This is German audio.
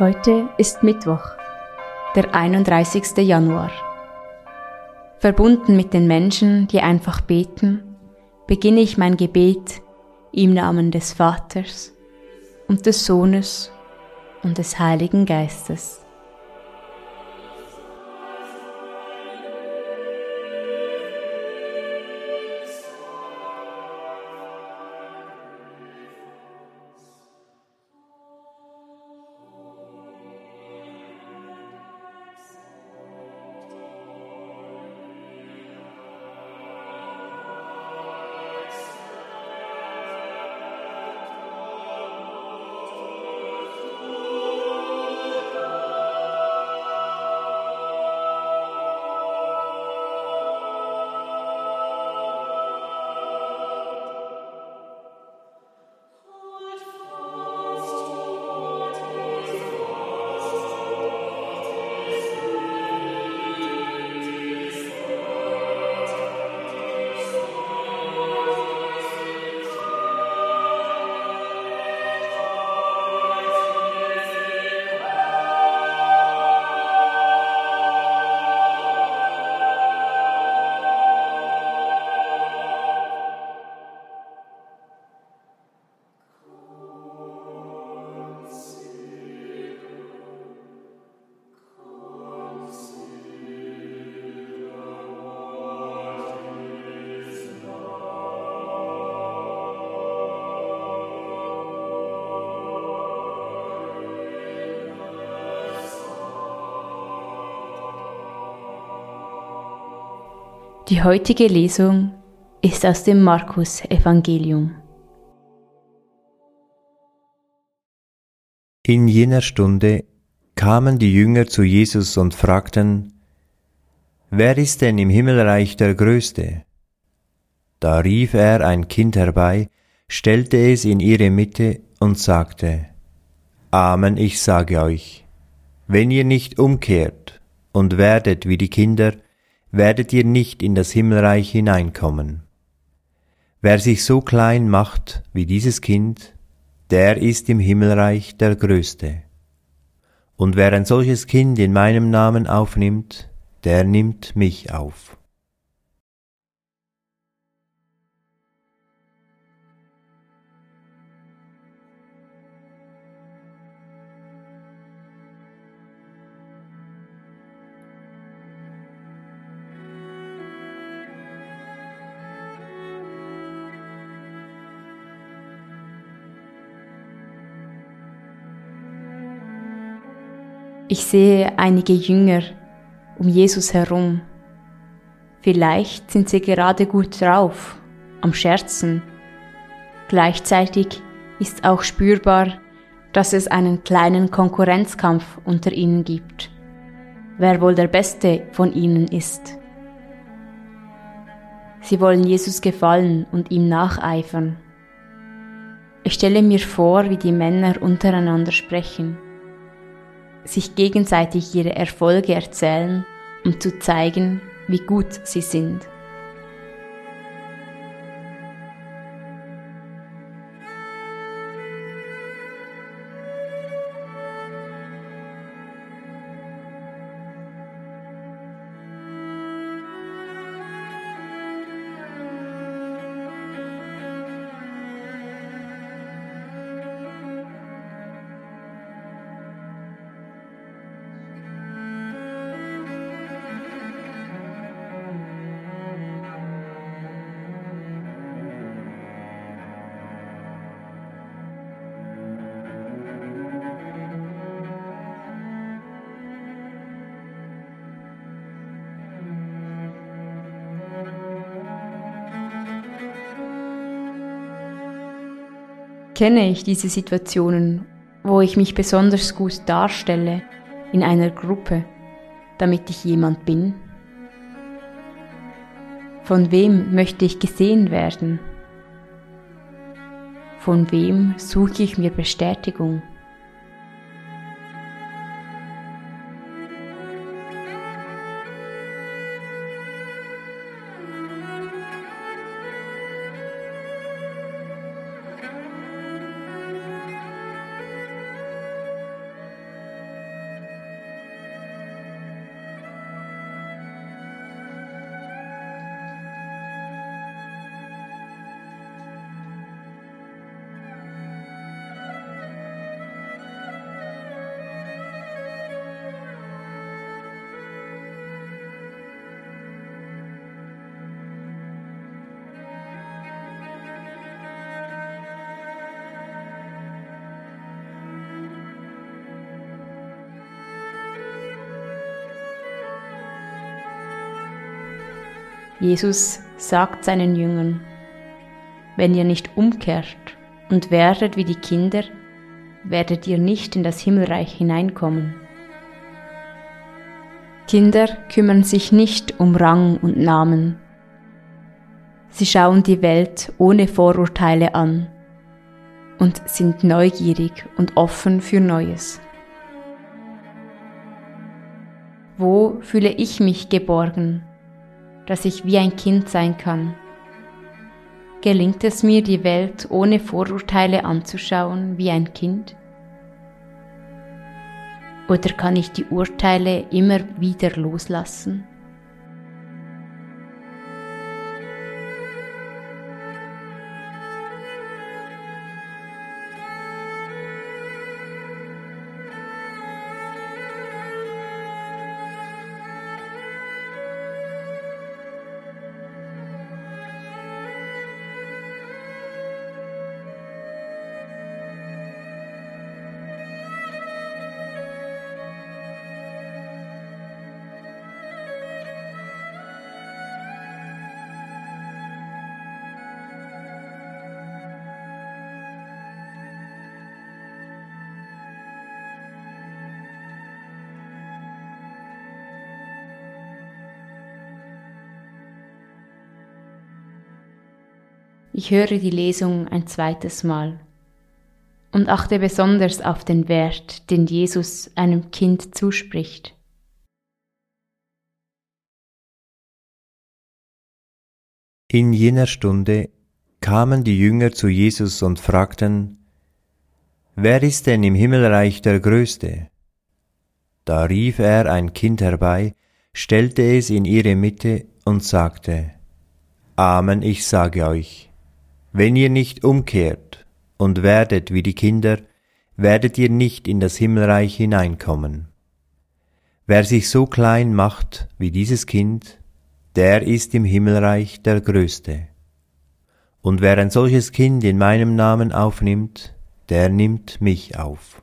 Heute ist Mittwoch, der 31. Januar. Verbunden mit den Menschen, die einfach beten, beginne ich mein Gebet im Namen des Vaters und des Sohnes und des Heiligen Geistes. Die heutige Lesung ist aus dem Markus Evangelium. In jener Stunde kamen die Jünger zu Jesus und fragten, Wer ist denn im Himmelreich der Größte? Da rief er ein Kind herbei, stellte es in ihre Mitte und sagte, Amen, ich sage euch, wenn ihr nicht umkehrt und werdet wie die Kinder, werdet ihr nicht in das Himmelreich hineinkommen. Wer sich so klein macht wie dieses Kind, der ist im Himmelreich der Größte. Und wer ein solches Kind in meinem Namen aufnimmt, der nimmt mich auf. Ich sehe einige Jünger um Jesus herum. Vielleicht sind sie gerade gut drauf, am Scherzen. Gleichzeitig ist auch spürbar, dass es einen kleinen Konkurrenzkampf unter ihnen gibt. Wer wohl der Beste von ihnen ist. Sie wollen Jesus gefallen und ihm nacheifern. Ich stelle mir vor, wie die Männer untereinander sprechen sich gegenseitig ihre Erfolge erzählen, um zu zeigen, wie gut sie sind. Kenne ich diese Situationen, wo ich mich besonders gut darstelle in einer Gruppe, damit ich jemand bin? Von wem möchte ich gesehen werden? Von wem suche ich mir Bestätigung? Jesus sagt seinen Jüngern, wenn ihr nicht umkehrt und werdet wie die Kinder, werdet ihr nicht in das Himmelreich hineinkommen. Kinder kümmern sich nicht um Rang und Namen. Sie schauen die Welt ohne Vorurteile an und sind neugierig und offen für Neues. Wo fühle ich mich geborgen, dass ich wie ein Kind sein kann? Gelingt es mir, die Welt ohne Vorurteile anzuschauen wie ein Kind? Oder kann ich die Urteile immer wieder loslassen? Ich höre die Lesung ein zweites Mal und achte besonders auf den Wert, den Jesus einem Kind zuspricht. In jener Stunde kamen die Jünger zu Jesus und fragten, Wer ist denn im Himmelreich der Größte? Da rief er ein Kind herbei, stellte es in ihre Mitte und sagte, Amen, ich sage euch, wenn ihr nicht umkehrt und werdet wie die Kinder, werdet ihr nicht in das Himmelreich hineinkommen. Wer sich so klein macht wie dieses Kind, der ist im Himmelreich der Größte. Und wer ein solches Kind in meinem Namen aufnimmt, der nimmt mich auf.